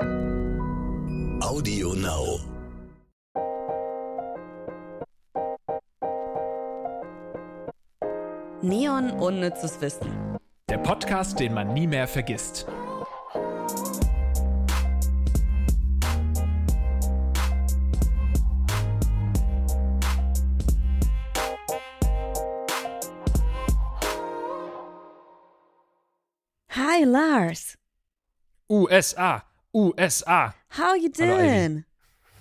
Audio Now. Neon Unnützes Wissen. Der Podcast, den man nie mehr vergisst. Hi Lars. USA, USA. How you doing?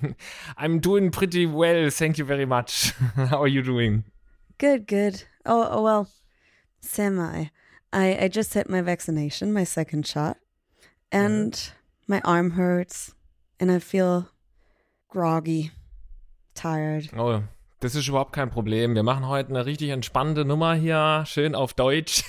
I'm doing pretty well, thank you very much. How are you doing? Good, good. Oh, oh well, semi. I I just had my vaccination, my second shot, and mm-hmm. my arm hurts, and I feel groggy, tired. Oh, das ist überhaupt kein Problem. Wir machen heute eine richtig entspannte Nummer hier, schön auf Deutsch.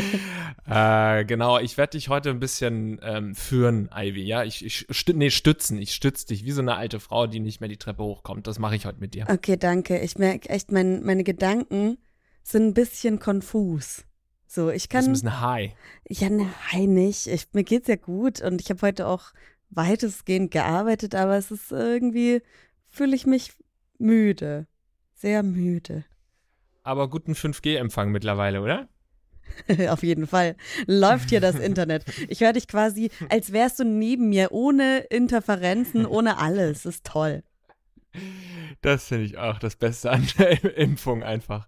äh, genau, ich werde dich heute ein bisschen ähm, führen, Ivy. Ja, ich, ich stü nee, stützen. Ich stütze dich wie so eine alte Frau, die nicht mehr die Treppe hochkommt. Das mache ich heute mit dir. Okay, danke. Ich merke echt, mein, meine Gedanken sind ein bisschen konfus. So, ich Das ist kann. ein bisschen high. Ja, nein, nicht. Ich, mir geht's ja gut und ich habe heute auch weitestgehend gearbeitet, aber es ist irgendwie, fühle ich mich müde. Sehr müde. Aber guten 5G-Empfang mittlerweile, oder? Auf jeden Fall. Läuft hier das Internet. Ich höre dich quasi, als wärst du neben mir, ohne Interferenzen, ohne alles. ist toll. Das finde ich auch das Beste an der Impfung einfach.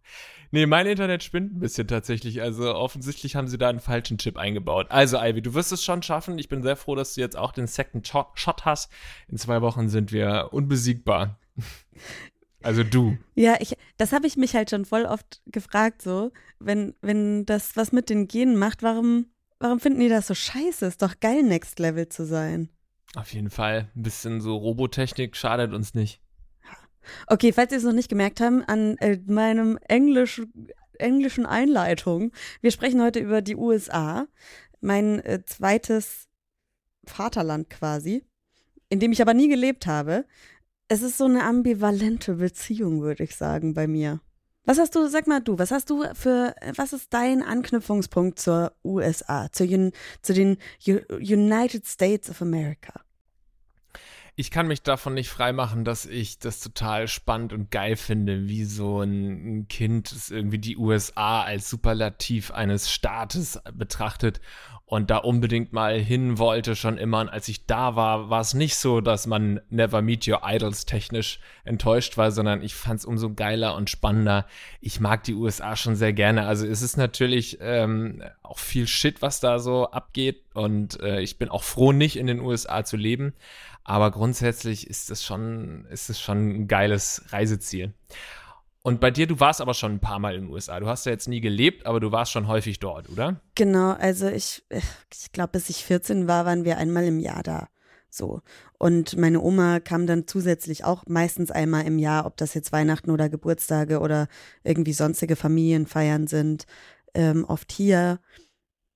Nee, mein Internet spinnt ein bisschen tatsächlich. Also offensichtlich haben sie da einen falschen Chip eingebaut. Also, Ivy, du wirst es schon schaffen. Ich bin sehr froh, dass du jetzt auch den Second Shot Shot hast. In zwei Wochen sind wir unbesiegbar. Also du. Ja, ich, das habe ich mich halt schon voll oft gefragt, so, wenn, wenn das was mit den Genen macht, warum, warum finden die das so scheiße? Ist doch geil, Next Level zu sein. Auf jeden Fall. Ein bisschen so Robotechnik schadet uns nicht. Okay, falls ihr es noch nicht gemerkt haben, an äh, meinem Englisch, englischen Einleitung, wir sprechen heute über die USA, mein äh, zweites Vaterland quasi, in dem ich aber nie gelebt habe. Es ist so eine ambivalente Beziehung, würde ich sagen, bei mir. Was hast du, sag mal du, was hast du für, was ist dein Anknüpfungspunkt zur USA, zu, zu den United States of America? Ich kann mich davon nicht freimachen, dass ich das total spannend und geil finde, wie so ein Kind irgendwie die USA als Superlativ eines Staates betrachtet und da unbedingt mal hin wollte schon immer. Und als ich da war, war es nicht so, dass man Never Meet Your Idols technisch enttäuscht war, sondern ich fand es umso geiler und spannender. Ich mag die USA schon sehr gerne. Also es ist natürlich ähm, auch viel Shit, was da so abgeht und äh, ich bin auch froh, nicht in den USA zu leben. Aber grundsätzlich ist es schon, ist es schon ein geiles Reiseziel. Und bei dir, du warst aber schon ein paar Mal in den USA. Du hast ja jetzt nie gelebt, aber du warst schon häufig dort, oder? Genau, also ich, ich glaube, bis ich 14 war, waren wir einmal im Jahr da. So. Und meine Oma kam dann zusätzlich auch meistens einmal im Jahr, ob das jetzt Weihnachten oder Geburtstage oder irgendwie sonstige Familienfeiern sind, ähm, oft hier.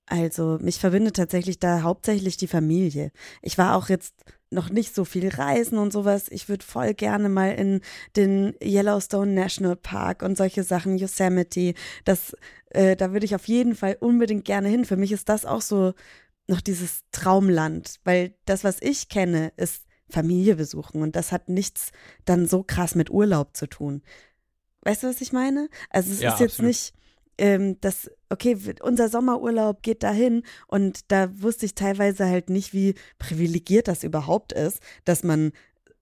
Also mich verbindet tatsächlich da hauptsächlich die Familie. Ich war auch jetzt noch nicht so viel reisen und sowas. Ich würde voll gerne mal in den Yellowstone National Park und solche Sachen, Yosemite. Das, äh, da würde ich auf jeden Fall unbedingt gerne hin. Für mich ist das auch so noch dieses Traumland, weil das, was ich kenne, ist Familie besuchen und das hat nichts dann so krass mit Urlaub zu tun. Weißt du, was ich meine? Also es Ja, ist jetzt absolut. nicht, ähm, das, okay, unser Sommerurlaub geht dahin und da wusste ich teilweise halt nicht, wie privilegiert das überhaupt ist, dass man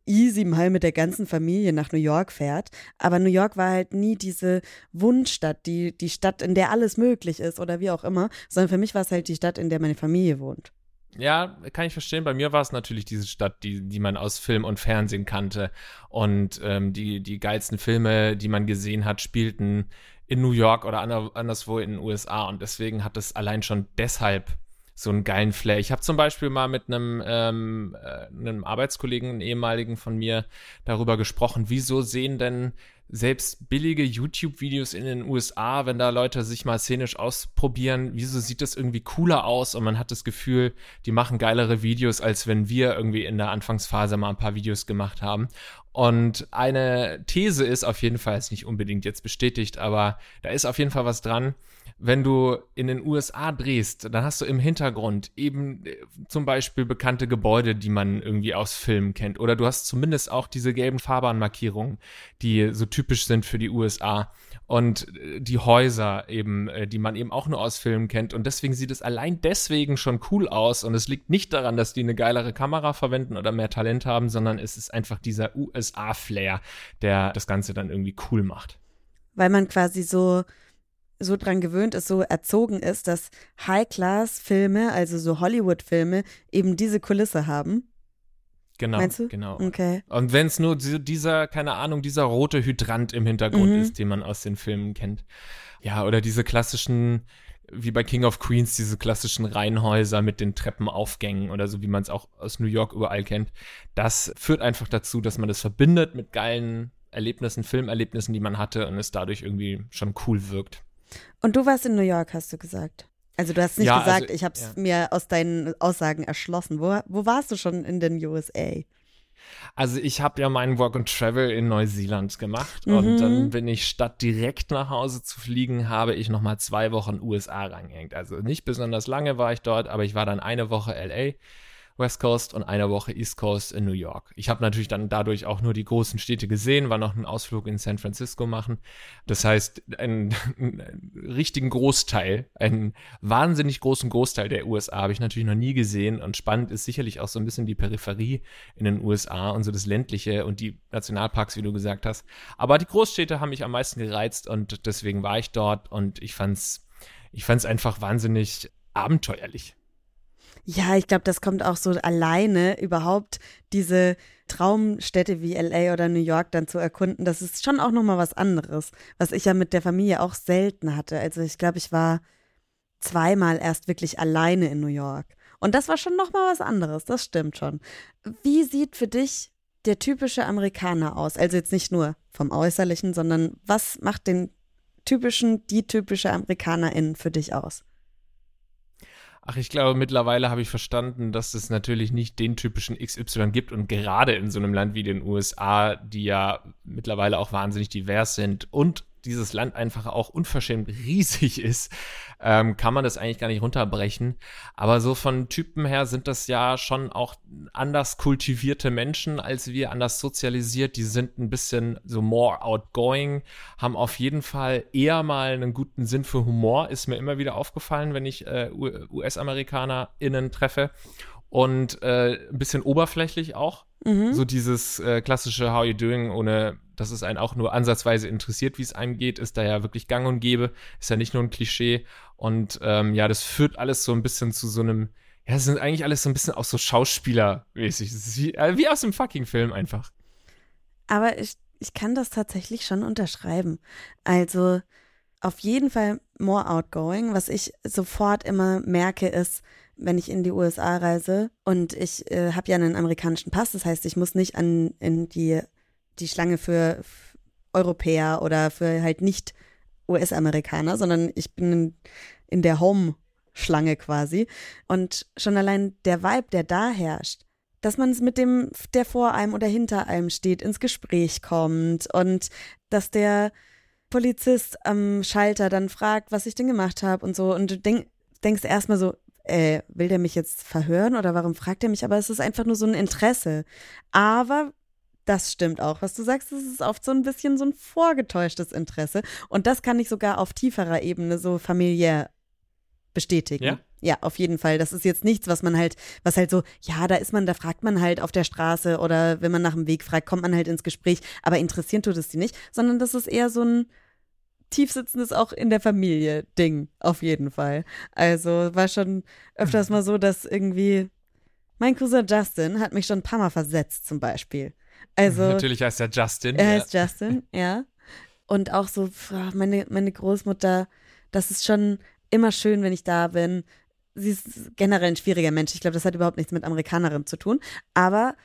easy mal mit der ganzen Familie nach New York fährt. Aber New York war halt nie diese Wunschstadt, die, die Stadt, in der alles möglich ist oder wie auch immer, sondern für mich war es halt die Stadt, in der meine Familie wohnt. Ja, kann ich verstehen. Bei mir war es natürlich diese Stadt, die, die man aus Film und Fernsehen kannte. Und ähm, die, die geilsten Filme, die man gesehen hat, spielten in New York oder ander, anderswo in den USA. Und deswegen hat es allein schon deshalb so einen geilen Flair. Ich habe zum Beispiel mal mit einem, ähm, äh, einem Arbeitskollegen, einem ehemaligen von mir, darüber gesprochen, wieso sehen denn selbst billige YouTube-Videos in den USA, wenn da Leute sich mal szenisch ausprobieren, wieso sieht das irgendwie cooler aus und man hat das Gefühl, die machen geilere Videos, als wenn wir irgendwie in der Anfangsphase mal ein paar Videos gemacht haben. Und eine These ist auf jeden Fall, ist nicht unbedingt jetzt bestätigt, aber da ist auf jeden Fall was dran. Wenn du in den USA drehst, dann hast du im Hintergrund eben äh, zum Beispiel bekannte Gebäude, die man irgendwie aus Filmen kennt. Oder du hast zumindest auch diese gelben Fahrbahnmarkierungen, die so typisch sind für die USA und äh, die Häuser eben, äh, die man eben auch nur aus Filmen kennt. Und deswegen sieht es allein deswegen schon cool aus. Und es liegt nicht daran, dass die eine geilere Kamera verwenden oder mehr Talent haben, sondern es ist einfach dieser USA-Flair, der das Ganze dann irgendwie cool macht. Weil man quasi so so dran gewöhnt ist, so erzogen ist, dass High-Class-Filme, also so Hollywood-Filme, eben diese Kulisse haben. Genau, Meinst du? genau. Okay. Und wenn es nur dieser, keine Ahnung, dieser rote Hydrant im Hintergrund Mhm. ist, den man aus den Filmen kennt. Ja, oder diese klassischen, wie bei King of Queens, diese klassischen Reihenhäuser mit den Treppenaufgängen oder so, wie man es auch aus New York überall kennt. Das führt einfach dazu, dass man das verbindet mit geilen Erlebnissen, Filmerlebnissen, die man hatte und es dadurch irgendwie schon cool wirkt. Und du warst in New York, hast du gesagt. Also du hast nicht Ja, gesagt, also, ich habe es ja. mir aus deinen Aussagen erschlossen. Wo, wo warst du schon in den USA? Also ich habe ja meinen Work and Travel in Neuseeland gemacht Mhm. und dann bin ich statt direkt nach Hause zu fliegen, habe ich noch mal zwei Wochen USA reingehängt. Also nicht besonders lange war ich dort, aber ich war dann eine Woche LA, West Coast und eine Woche East Coast in New York. Ich habe natürlich dann dadurch auch nur die großen Städte gesehen, war noch einen Ausflug in San Francisco machen. Das heißt, einen, einen richtigen Großteil, einen wahnsinnig großen Großteil der USA habe ich natürlich noch nie gesehen und spannend ist sicherlich auch so ein bisschen die Peripherie in den USA und so das ländliche und die Nationalparks, wie du gesagt hast. Aber die Großstädte haben mich am meisten gereizt und deswegen war ich dort und ich fand's, ich fand's einfach wahnsinnig abenteuerlich. Ja, ich glaube, das kommt auch so alleine überhaupt diese Traumstädte wie LA oder New York dann zu erkunden. Das ist schon auch nochmal was anderes, was ich ja mit der Familie auch selten hatte. Also ich glaube, ich war zweimal erst wirklich alleine in New York. Und das war schon nochmal was anderes, das stimmt schon. Wie sieht für dich der typische Amerikaner aus? Also jetzt nicht nur vom Äußerlichen, sondern was macht den typischen, die typische Amerikanerin für dich aus? Ach, ich glaube, mittlerweile habe ich verstanden, dass es natürlich nicht den typischen XY gibt und gerade in so einem Land wie den USA, die ja mittlerweile auch wahnsinnig divers sind und dieses Land einfach auch unverschämt riesig ist, ähm, kann man das eigentlich gar nicht runterbrechen. Aber so von Typen her sind das ja schon auch anders kultivierte Menschen als wir, anders sozialisiert. Die sind ein bisschen so more outgoing, haben auf jeden Fall eher mal einen guten Sinn für Humor, ist mir immer wieder aufgefallen, wenn ich äh, US-AmerikanerInnen treffe. Und äh, ein bisschen oberflächlich auch. Mhm. So dieses äh, klassische How you doing, ohne dass es einen auch nur ansatzweise interessiert, wie es einem geht, ist da ja wirklich gang und gäbe, ist ja nicht nur ein Klischee. Und ähm, ja, das führt alles so ein bisschen zu so einem, ja, es sind eigentlich alles so ein bisschen auch so Schauspielermäßig. Es ist wie, äh, wie aus einem fucking Film einfach. Aber ich, ich kann das tatsächlich schon unterschreiben. Also auf jeden Fall more outgoing. Was ich sofort immer merke, ist, wenn ich in die USA reise und ich äh, habe ja einen amerikanischen Pass, das heißt, ich muss nicht an in die, die Schlange für Europäer oder für halt nicht US-Amerikaner, sondern ich bin in, in der Home-Schlange quasi. Und schon allein der Vibe, der da herrscht, dass man es mit dem, der vor einem oder hinter einem steht, ins Gespräch kommt und dass der Polizist am Schalter dann fragt, was ich denn gemacht habe und so. Und du denk, denkst erstmal so, äh, will der mich jetzt verhören oder warum fragt er mich? Aber es ist einfach nur so ein Interesse. Aber das stimmt auch, was du sagst, es ist oft so ein bisschen so ein vorgetäuschtes Interesse. Und das kann ich sogar auf tieferer Ebene so familiär bestätigen. Ja? Ja, auf jeden Fall. Das ist jetzt nichts, was man halt, was halt so, ja, da ist man, da fragt man halt auf der Straße oder wenn man nach dem Weg fragt, kommt man halt ins Gespräch, aber interessieren tut es die nicht, sondern das ist eher so ein tiefsitzendes auch in der Familie Ding, auf jeden Fall. Also war schon öfters mal so, dass irgendwie mein Cousin Justin hat mich schon ein paar Mal versetzt, zum Beispiel. Also Natürlich heißt er Justin. er ja. heißt Justin, ja. Und auch so, ah, meine, meine Großmutter, das ist schon immer schön, wenn ich da bin. Sie ist generell ein schwieriger Mensch. Ich glaube, das hat überhaupt nichts mit Amerikanerin zu tun. Aber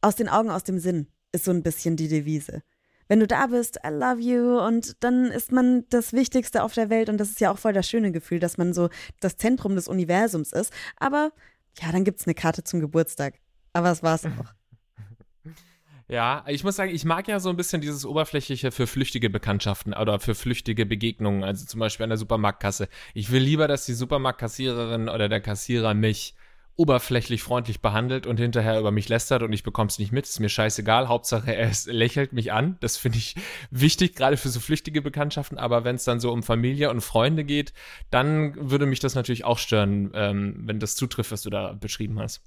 aus den Augen, aus dem Sinn ist so ein bisschen die Devise. Wenn du da bist, I love you und dann ist man das Wichtigste auf der Welt und das ist ja auch voll das schöne Gefühl, dass man so das Zentrum des Universums ist. Aber ja, dann gibt es eine Karte zum Geburtstag. Aber das war's auch. Ja, ich muss sagen, ich mag ja so ein bisschen dieses Oberflächliche für flüchtige Bekanntschaften oder für flüchtige Begegnungen, also zum Beispiel an der Supermarktkasse. Ich will lieber, dass die Supermarktkassiererin oder der Kassierer mich oberflächlich freundlich behandelt und hinterher über mich lästert und ich bekomme es nicht mit. Ist mir scheißegal. Hauptsache, er ist, lächelt mich an. Das finde ich wichtig, gerade für so flüchtige Bekanntschaften. Aber wenn es dann so um Familie und Freunde geht, dann würde mich das natürlich auch stören, ähm, wenn das zutrifft, was du da beschrieben hast.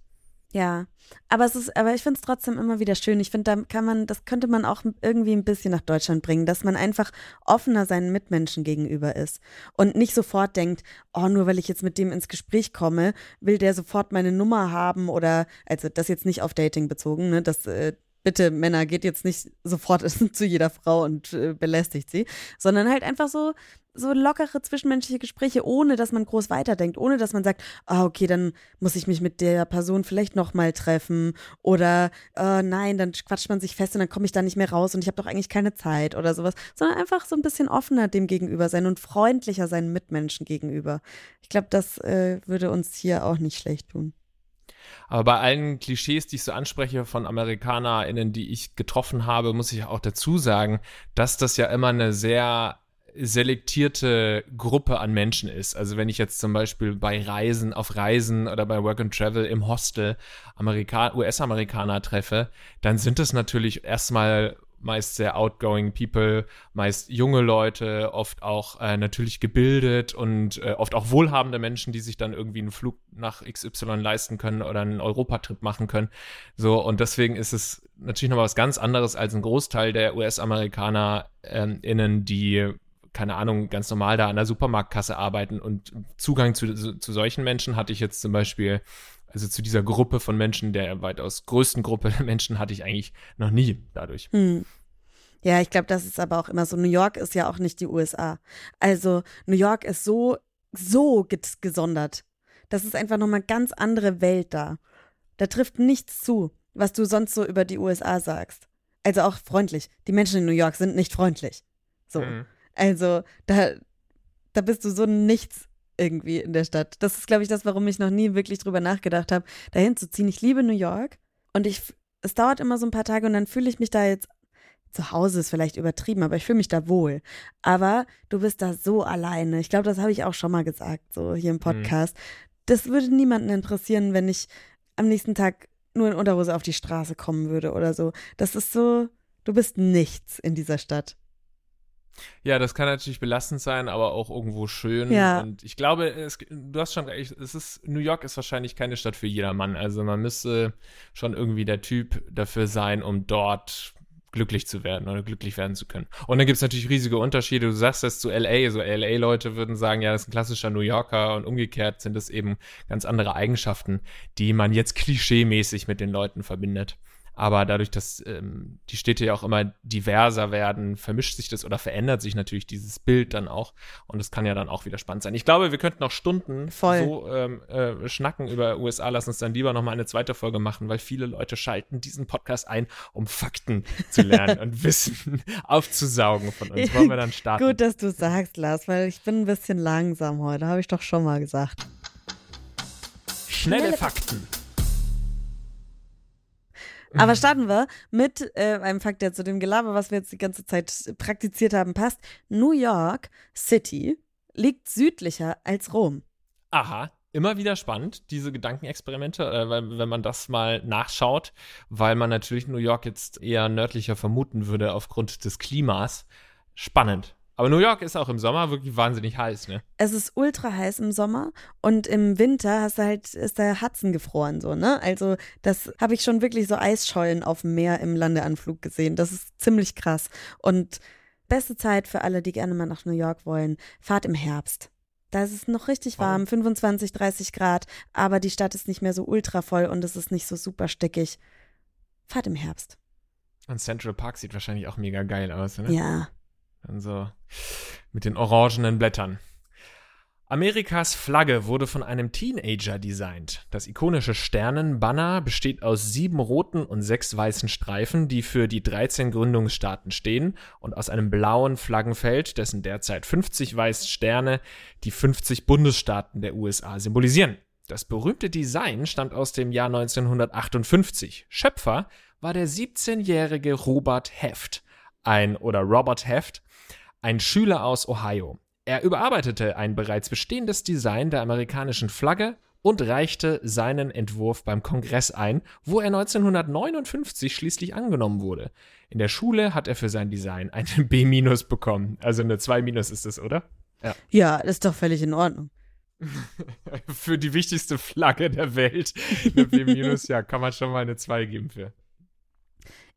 Ja, aber es ist, aber ich finde es trotzdem immer wieder schön. Ich finde, da kann man, das könnte man auch irgendwie ein bisschen nach Deutschland bringen, dass man einfach offener seinen Mitmenschen gegenüber ist und nicht sofort denkt, oh, nur weil ich jetzt mit dem ins Gespräch komme, will der sofort meine Nummer haben oder, also das jetzt nicht auf Dating bezogen, ne, das äh, bitte Männer, geht jetzt nicht sofort zu jeder Frau und äh, belästigt sie, sondern halt einfach so, so lockere zwischenmenschliche Gespräche, ohne dass man groß weiterdenkt, ohne dass man sagt, ah, okay, dann muss ich mich mit der Person vielleicht nochmal treffen oder äh, nein, dann quatscht man sich fest und dann komme ich da nicht mehr raus und ich habe doch eigentlich keine Zeit oder sowas, sondern einfach so ein bisschen offener dem gegenüber sein und freundlicher seinen Mitmenschen gegenüber. Ich glaube, das äh, würde uns hier auch nicht schlecht tun. Aber bei allen Klischees, die ich so anspreche von AmerikanerInnen, die ich getroffen habe, muss ich auch dazu sagen, dass das ja immer eine sehr selektierte Gruppe an Menschen ist. Also wenn ich jetzt zum Beispiel bei Reisen, auf Reisen oder bei Work and Travel im Hostel US-Amerikaner treffe, dann sind es natürlich erstmal meist sehr outgoing People, meist junge Leute, oft auch äh, natürlich gebildet und äh, oft auch wohlhabende Menschen, die sich dann irgendwie einen Flug nach XY leisten können oder einen Europatrip machen können. So, und deswegen ist es natürlich noch was ganz anderes als ein Großteil der US-Amerikaner ähm, innen, die keine Ahnung, ganz normal da an der Supermarktkasse arbeiten und Zugang zu, zu, zu solchen Menschen hatte ich jetzt zum Beispiel also zu dieser Gruppe von Menschen, der weitaus größten Gruppe der Menschen hatte ich eigentlich noch nie dadurch. Hm. Ja, ich glaube, das ist aber auch immer so. New York ist ja auch nicht die USA. Also New York ist so, so gesondert. Das ist einfach nochmal eine ganz andere Welt da. Da trifft nichts zu, was du sonst so über die USA sagst. Also auch freundlich. Die Menschen in New York sind nicht freundlich. So. Mhm. Also da, da bist du so nichts irgendwie in der Stadt. Das ist, glaube ich, das, warum ich noch nie wirklich drüber nachgedacht habe, dahin zu ziehen. Ich liebe New York und ich, es dauert immer so ein paar Tage und dann fühle ich mich da jetzt zu Hause ist vielleicht übertrieben, aber ich fühle mich da wohl. Aber du bist da so alleine. Ich glaube, das habe ich auch schon mal gesagt, so hier im mhm. Podcast. Mhm. Das würde niemanden interessieren, wenn ich am nächsten Tag nur in Unterhose auf die Straße kommen würde oder so. Das ist so, du bist nichts in dieser Stadt. Ja, das kann natürlich belastend sein, aber auch irgendwo schön. Ja. Und ich glaube, es, du hast schon recht, es ist, New York ist wahrscheinlich keine Stadt für jedermann. Also man müsste schon irgendwie der Typ dafür sein, um dort glücklich zu werden oder glücklich werden zu können. Und dann gibt es natürlich riesige Unterschiede. Du sagst das zu LA, so LA-Leute würden sagen, ja, das ist ein klassischer New Yorker und umgekehrt sind es eben ganz andere Eigenschaften, die man jetzt klischeemäßig mit den Leuten verbindet. Aber dadurch, dass ähm, die Städte ja auch immer diverser werden, vermischt sich das oder verändert sich natürlich dieses Bild dann auch. Und das kann ja dann auch wieder spannend sein. Ich glaube, wir könnten noch Stunden Voll. so ähm, äh, schnacken über USA. Lass uns dann lieber noch mal eine zweite Folge machen, weil viele Leute schalten diesen Podcast ein, um Fakten zu lernen und Wissen aufzusaugen von uns. Wollen wir dann starten? Gut, dass du sagst, Lars, weil ich bin ein bisschen langsam heute. Habe ich doch schon mal gesagt. Schnelle Fakten. Aber starten wir mit äh, einem Fakt, der zu dem Gelaber, was wir jetzt die ganze Zeit praktiziert haben, passt. New York City liegt südlicher als Rom. Aha, immer wieder spannend, diese Gedankenexperimente, äh, wenn, wenn man das mal nachschaut, weil man natürlich New York jetzt eher nördlicher vermuten würde aufgrund des Klimas. Spannend. Aber New York ist auch im Sommer wirklich wahnsinnig heiß, ne? Es ist ultra heiß im Sommer und im Winter hast du halt, ist der Hudson gefroren, so, ne? Also, das habe ich schon wirklich so Eisschollen auf dem Meer im Landeanflug gesehen. Das ist ziemlich krass. Und beste Zeit für alle, die gerne mal nach New York wollen, fahrt im Herbst. Da ist es noch richtig warm, oh. 25, 30 Grad, aber die Stadt ist nicht mehr so ultra voll und es ist nicht so super stickig. Fahrt im Herbst. Und Central Park sieht wahrscheinlich auch mega geil aus, ne? Ja. Dann so mit den orangenen Blättern. Amerikas Flagge wurde von einem Teenager designt. Das ikonische Sternenbanner besteht aus sieben roten und sechs weißen Streifen, die für die 13 Gründungsstaaten stehen, und aus einem blauen Flaggenfeld, dessen derzeit 50 weiße Sterne die 50 Bundesstaaten der USA symbolisieren. Das berühmte Design stammt aus dem Jahr 1958. Schöpfer war der 17-jährige Robert Heft, ein oder Robert Heft, ein Schüler aus Ohio. Er überarbeitete ein bereits bestehendes Design der amerikanischen Flagge und reichte seinen Entwurf beim Kongress ein, wo er 1959 schließlich angenommen wurde. In der Schule hat er für sein Design eine B- bekommen. Also eine 2- ist es, oder? Ja. ja, das ist doch völlig in Ordnung. für die wichtigste Flagge der Welt. Eine B- ja, kann man schon mal eine 2 geben für.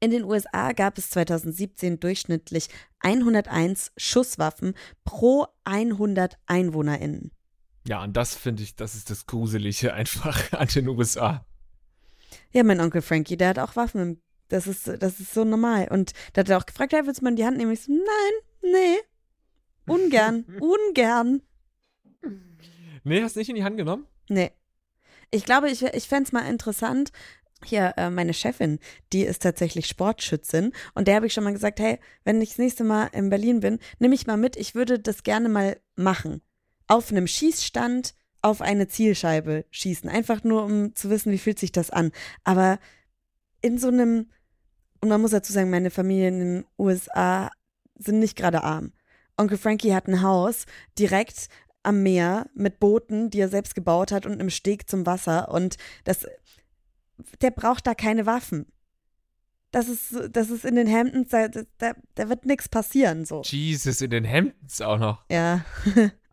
In den USA gab es 2017 durchschnittlich 101 Schusswaffen pro 100 EinwohnerInnen. Ja, und das finde ich, das ist das Gruselige einfach an den USA. Ja, mein Onkel Frankie, der hat auch Waffen. Das ist, das ist so normal. Und da hat er auch gefragt, hey, willst du mal in die Hand nehmen? Ich so, nein, nee. Ungern, ungern. Nee, hast du nicht in die Hand genommen? Nee. Ich glaube, ich, ich fände es mal interessant, hier äh, meine Chefin, die ist tatsächlich Sportschützin und der habe ich schon mal gesagt, hey, wenn ich das nächste Mal in Berlin bin, nimm mich mal mit, ich würde das gerne mal machen. Auf einem Schießstand auf eine Zielscheibe schießen, einfach nur um zu wissen, wie fühlt sich das an. Aber in so einem und man muss dazu sagen, meine Familie in den USA sind nicht gerade arm. Onkel Frankie hat ein Haus direkt am Meer mit Booten, die er selbst gebaut hat und einem Steg zum Wasser und das der braucht da keine Waffen. Das ist, das ist in den Hamptons, da, da, da wird nichts passieren, so. Jesus, in den Hamptons auch noch. Ja.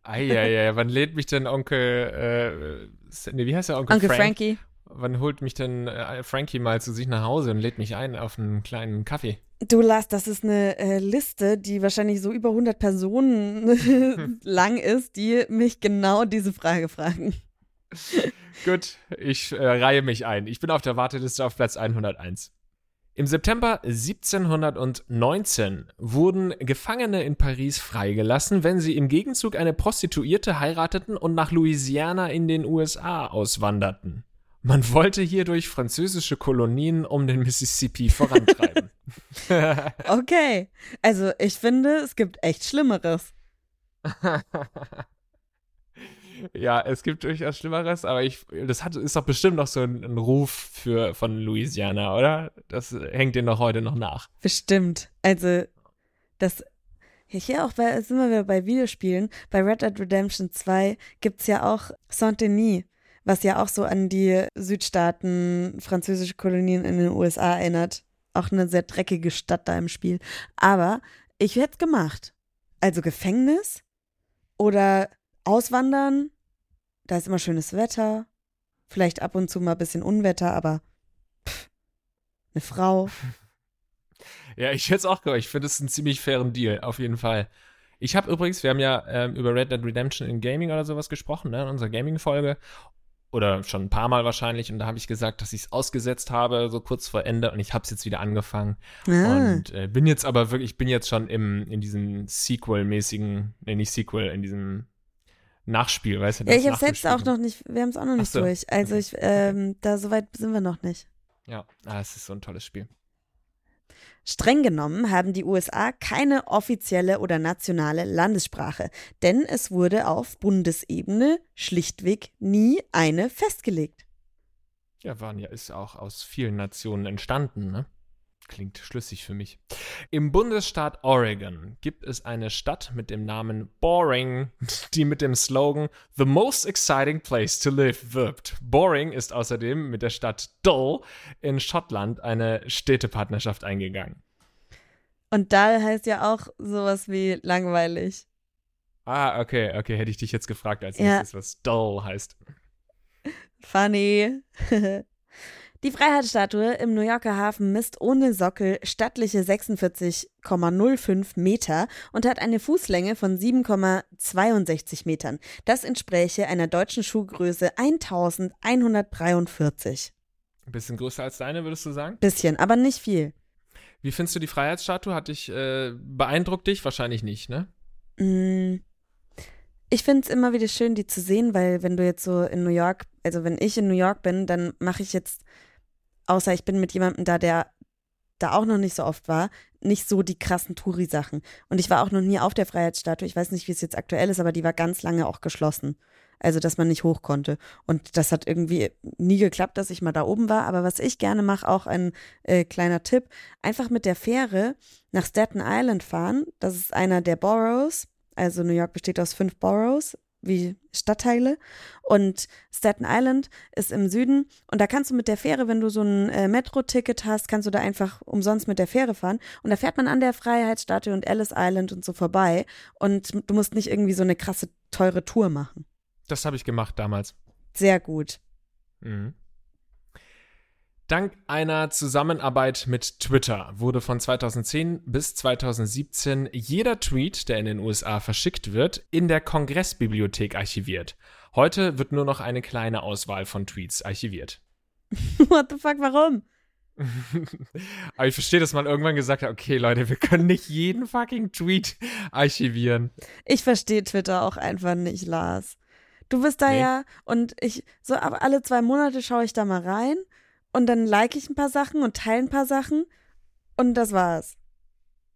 Eieiei, wann lädt mich denn Onkel, äh, nee, wie heißt der Onkel? Onkel Frank? Frankie. Wann holt mich denn äh, Frankie mal zu sich nach Hause und lädt mich ein auf einen kleinen Kaffee? Du Lars, das ist eine äh, Liste, die wahrscheinlich so über 100 Personen lang ist, die mich genau diese Frage fragen. Gut, ich äh, reihe mich ein. Ich bin auf der Warteliste auf Platz 101. Im September 1719 wurden Gefangene in Paris freigelassen, wenn sie im Gegenzug eine Prostituierte heirateten und nach Louisiana in den USA auswanderten. Man wollte hierdurch französische Kolonien um den Mississippi vorantreiben. okay, also ich finde, es gibt echt Schlimmeres. Ja, es gibt durchaus Schlimmeres, aber ich, das hat, ist doch bestimmt noch so ein, ein Ruf für, von Louisiana, oder? Das hängt dir noch heute noch nach. Bestimmt. Also, das, hier auch bei, sind wir wieder bei Videospielen. Bei Red Dead Redemption 2 gibt es ja auch Saint-Denis, was ja auch so an die Südstaaten, französische Kolonien in den USA erinnert. Auch eine sehr dreckige Stadt da im Spiel. Aber ich hätte es gemacht. Also Gefängnis oder Auswandern, da ist immer schönes Wetter, vielleicht ab und zu mal ein bisschen Unwetter, aber pff, eine Frau. Ja, ich hätte es auch gehört. Ich finde es einen ziemlich fairen Deal, auf jeden Fall. Ich habe übrigens, wir haben ja ähm, über Red Dead Redemption in Gaming oder sowas gesprochen, ne, in unserer Gaming-Folge. Oder schon ein paar Mal wahrscheinlich. Und da habe ich gesagt, dass ich es ausgesetzt habe, so kurz vor Ende. Und ich habe es jetzt wieder angefangen. Ah. Und äh, bin jetzt aber wirklich, ich bin jetzt schon im, in diesem Sequel-mäßigen, nee, nicht Sequel, in diesem Nachspiel, weißt du? Ja, ich habe selbst auch noch nicht, wir haben es auch noch nicht so. durch. Also ich, ähm, da so weit sind wir noch nicht. Ja, ah, es ist so ein tolles Spiel. Streng genommen haben die USA keine offizielle oder nationale Landessprache, denn es wurde auf Bundesebene schlichtweg nie eine festgelegt. Ja, waren ja, ist auch aus vielen Nationen entstanden, ne? Klingt schlüssig für mich. Im Bundesstaat Oregon gibt es eine Stadt mit dem Namen Boring, die mit dem Slogan The most exciting place to live wirbt. Boring ist außerdem mit der Stadt Dull in Schottland eine Städtepartnerschaft eingegangen. Und Dull heißt ja auch sowas wie langweilig. Ah, okay, okay, hätte ich dich jetzt gefragt als nächstes, ja. was Dull heißt. Funny. Die Freiheitsstatue im New Yorker Hafen misst ohne Sockel stattliche 46,05 Meter und hat eine Fußlänge von 7,62 Metern. Das entspräche einer deutschen Schuhgröße 1143. Ein bisschen größer als deine, würdest du sagen? Bisschen, aber nicht viel. Wie findest du die Freiheitsstatue? Hat dich äh, beeindruckt dich? Wahrscheinlich nicht, ne? Mm, Ich finde es immer wieder schön, die zu sehen, weil wenn du jetzt so in New York, also wenn ich in New York bin, dann mache ich jetzt, außer ich bin mit jemandem da, der da auch noch nicht so oft war, nicht so die krassen Touri-Sachen. Und ich war auch noch nie auf der Freiheitsstatue. Ich weiß nicht, wie es jetzt aktuell ist, aber die war ganz lange auch geschlossen. Also, dass man nicht hoch konnte. Und das hat irgendwie nie geklappt, dass ich mal da oben war. Aber was ich gerne mache, auch ein äh, kleiner Tipp, einfach mit der Fähre nach Staten Island fahren. Das ist einer der Boroughs. Also New York besteht aus fünf Boroughs wie Stadtteile. Und Staten Island ist im Süden. Und da kannst du mit der Fähre, wenn du so ein äh, Metro-Ticket hast, kannst du da einfach umsonst mit der Fähre fahren. Und da fährt man an der Freiheitsstatue und Ellis Island und so vorbei. Und du musst nicht irgendwie so eine krasse, teure Tour machen. Das habe ich gemacht damals. Sehr gut. Mhm. Dank einer Zusammenarbeit mit Twitter wurde von 2010 bis 2017 jeder Tweet, der in den USA verschickt wird, in der Kongressbibliothek archiviert. Heute wird nur noch eine kleine Auswahl von Tweets archiviert. What the fuck, warum? Aber ich verstehe, dass man irgendwann gesagt hat, okay Leute, wir können nicht jeden fucking Tweet archivieren. Ich verstehe Twitter auch einfach nicht, Lars. Du bist da nee. ja und ich, so aber alle zwei Monate schaue ich da mal rein und dann like ich ein paar Sachen und teile ein paar Sachen und das war's.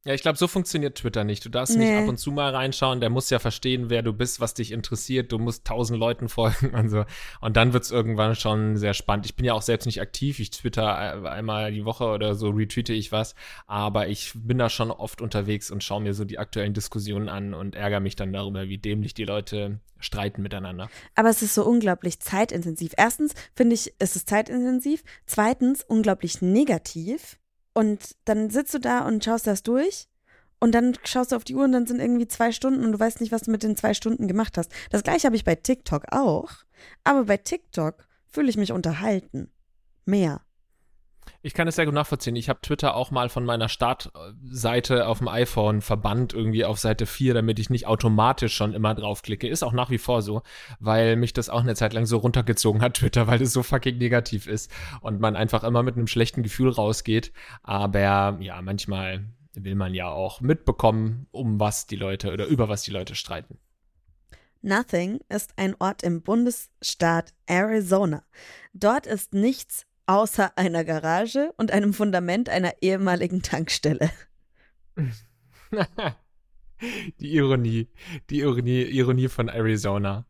Ja, ich glaube, so funktioniert Twitter nicht. Du darfst nee. nicht ab und zu mal reinschauen. Der muss ja verstehen, wer du bist, was dich interessiert. Du musst tausend Leuten folgen und so. Und dann wird's irgendwann schon sehr spannend. Ich bin ja auch selbst nicht aktiv. Ich twitter einmal die Woche oder so, retweete ich was. Aber ich bin da schon oft unterwegs und schaue mir so die aktuellen Diskussionen an und ärgere mich dann darüber, wie dämlich die Leute streiten miteinander. Aber es ist so unglaublich zeitintensiv. Erstens finde ich, es ist zeitintensiv. Zweitens unglaublich negativ. Und dann sitzt du da und schaust das durch. Und dann schaust du auf die Uhr und dann sind irgendwie zwei Stunden und du weißt nicht, was du mit den zwei Stunden gemacht hast. Das gleiche habe ich bei TikTok auch. Aber bei TikTok fühle ich mich unterhalten. Mehr. Ich kann es sehr gut nachvollziehen. Ich habe Twitter auch mal von meiner Startseite auf dem iPhone verbannt, irgendwie auf Seite 4, damit ich nicht automatisch schon immer draufklicke. Ist auch nach wie vor so, weil mich das auch eine Zeit lang so runtergezogen hat, Twitter, weil das so fucking negativ ist und man einfach immer mit einem schlechten Gefühl rausgeht. Aber ja, manchmal will man ja auch mitbekommen, um was die Leute oder über was die Leute streiten. Nothing ist ein Ort im Bundesstaat Arizona. Dort ist nichts außer einer Garage und einem Fundament einer ehemaligen Tankstelle. die Ironie, die Ironie, Ironie von Arizona.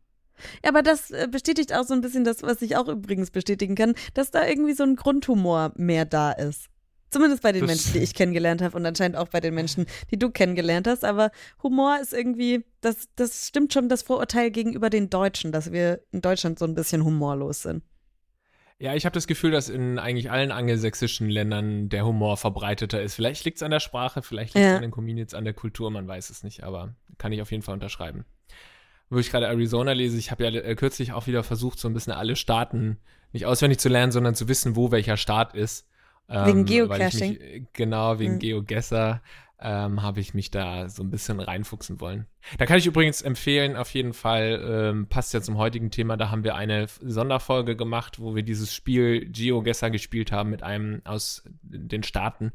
Ja, aber das äh, bestätigt auch so ein bisschen das, was ich auch übrigens bestätigen kann, dass da irgendwie so ein Grundhumor mehr da ist. Zumindest bei den das Menschen, die ich kennengelernt habe und anscheinend auch bei den Menschen, die du kennengelernt hast. Aber Humor ist irgendwie, das, das stimmt schon das Vorurteil gegenüber den Deutschen, dass wir in Deutschland so ein bisschen humorlos sind. Ja, ich habe das Gefühl, dass in eigentlich allen angelsächsischen Ländern der Humor verbreiteter ist. Vielleicht liegt es an der Sprache, vielleicht liegt es ja. an den Communities, an der Kultur, man weiß es nicht, aber kann ich auf jeden Fall unterschreiben. Wo ich gerade Arizona lese, ich habe ja äh, kürzlich auch wieder versucht, so ein bisschen alle Staaten nicht auswendig zu lernen, sondern zu wissen, wo welcher Staat ist. Wegen ähm, Geocaching. Mich, genau, wegen mhm. GeoGuessr ähm, habe ich mich da so ein bisschen reinfuchsen wollen. Da kann ich übrigens empfehlen, auf jeden Fall, ähm, passt ja zum heutigen Thema, da haben wir eine Sonderfolge gemacht, wo wir dieses Spiel GeoGuessr gespielt haben mit einem aus den Staaten,